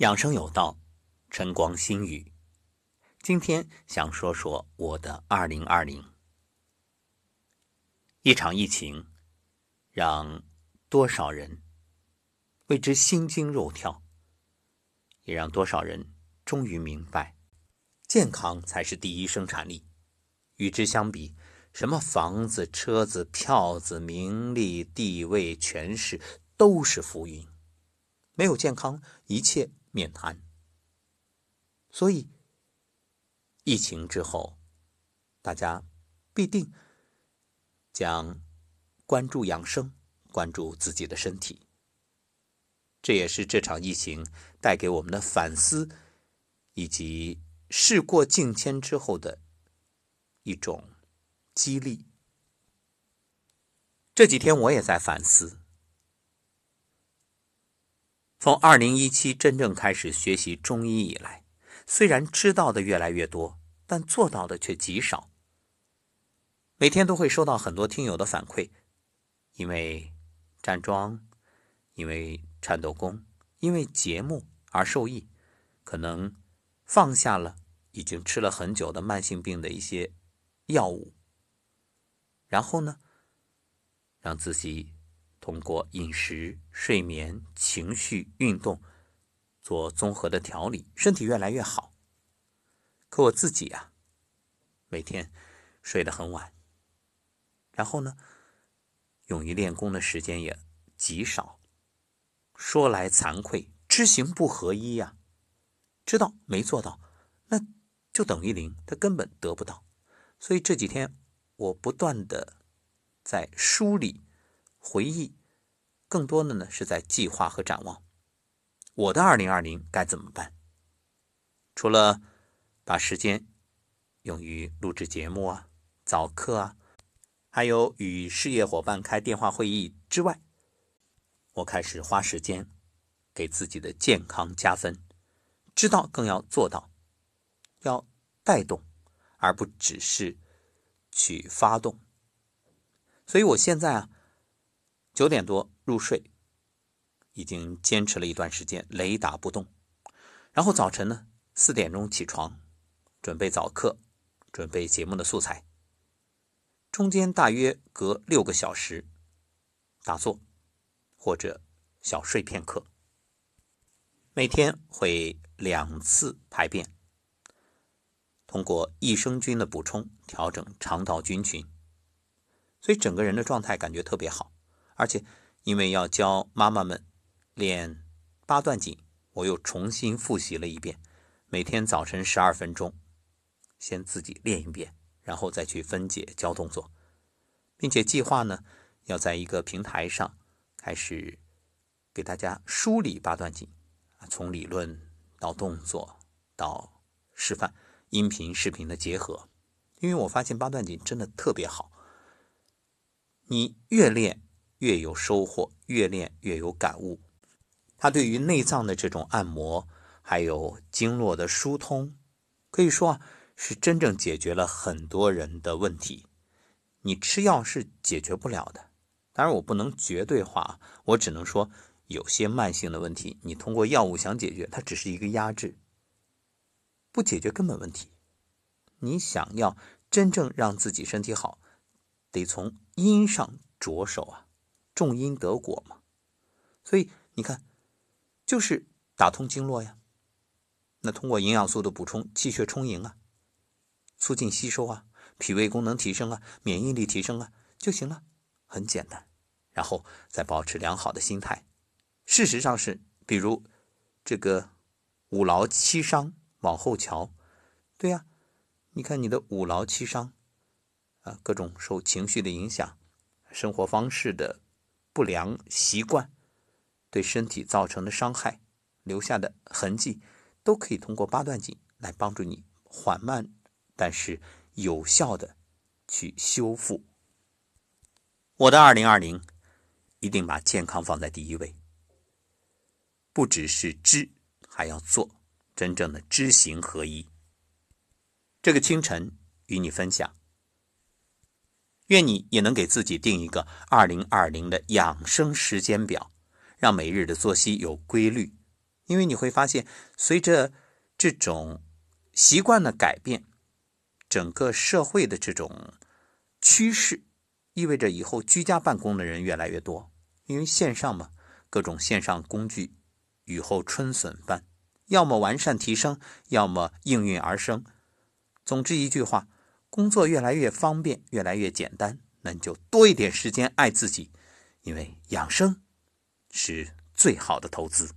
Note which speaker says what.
Speaker 1: 养生有道，晨光心语。今天想说说我的二零二零。一场疫情，让多少人为之心惊肉跳，也让多少人终于明白，健康才是第一生产力。与之相比，什么房子、车子、票子、名利、地位、权势，都是浮云。没有健康，一切。面谈，所以疫情之后，大家必定将关注养生，关注自己的身体。这也是这场疫情带给我们的反思，以及事过境迁之后的一种激励。这几天我也在反思。从二零一七真正开始学习中医以来，虽然知道的越来越多，但做到的却极少。每天都会收到很多听友的反馈，因为站桩，因为颤抖功，因为节目而受益，可能放下了已经吃了很久的慢性病的一些药物，然后呢，让自己。通过饮食、睡眠、情绪、运动做综合的调理，身体越来越好。可我自己啊，每天睡得很晚，然后呢，用于练功的时间也极少。说来惭愧，知行不合一呀。知道没做到，那就等于零，他根本得不到。所以这几天我不断的在梳理。回忆，更多的呢是在计划和展望。我的二零二零该怎么办？除了把时间用于录制节目啊、早课啊，还有与事业伙伴开电话会议之外，我开始花时间给自己的健康加分。知道更要做到，要带动，而不只是去发动。所以我现在啊。九点多入睡，已经坚持了一段时间，雷打不动。然后早晨呢，四点钟起床，准备早课，准备节目的素材。中间大约隔六个小时打坐或者小睡片刻。每天会两次排便，通过益生菌的补充调整肠道菌群，所以整个人的状态感觉特别好。而且，因为要教妈妈们练八段锦，我又重新复习了一遍。每天早晨十二分钟，先自己练一遍，然后再去分解教动作，并且计划呢，要在一个平台上开始给大家梳理八段锦，从理论到动作到示范，音频视频的结合。因为我发现八段锦真的特别好，你越练。越有收获，越练越有感悟。他对于内脏的这种按摩，还有经络的疏通，可以说啊，是真正解决了很多人的问题。你吃药是解决不了的。当然，我不能绝对化，我只能说，有些慢性的问题，你通过药物想解决，它只是一个压制，不解决根本问题。你想要真正让自己身体好，得从因上着手啊。种因得果嘛，所以你看，就是打通经络呀。那通过营养素的补充，气血充盈啊，促进吸收啊，脾胃功能提升啊，免疫力提升啊，就行了，很简单。然后再保持良好的心态。事实上是，比如这个五劳七伤往后瞧，对呀，你看你的五劳七伤啊，各种受情绪的影响，生活方式的。不良习惯对身体造成的伤害留下的痕迹，都可以通过八段锦来帮助你缓慢但是有效的去修复。我的二零二零一定把健康放在第一位，不只是知，还要做，真正的知行合一。这个清晨与你分享。愿你也能给自己定一个二零二零的养生时间表，让每日的作息有规律。因为你会发现，随着这种习惯的改变，整个社会的这种趋势，意味着以后居家办公的人越来越多。因为线上嘛，各种线上工具雨后春笋般，要么完善提升，要么应运而生。总之一句话，工作越来越方便，越来越简单，那你就多一点时间爱自己，因为养生是最好的投资。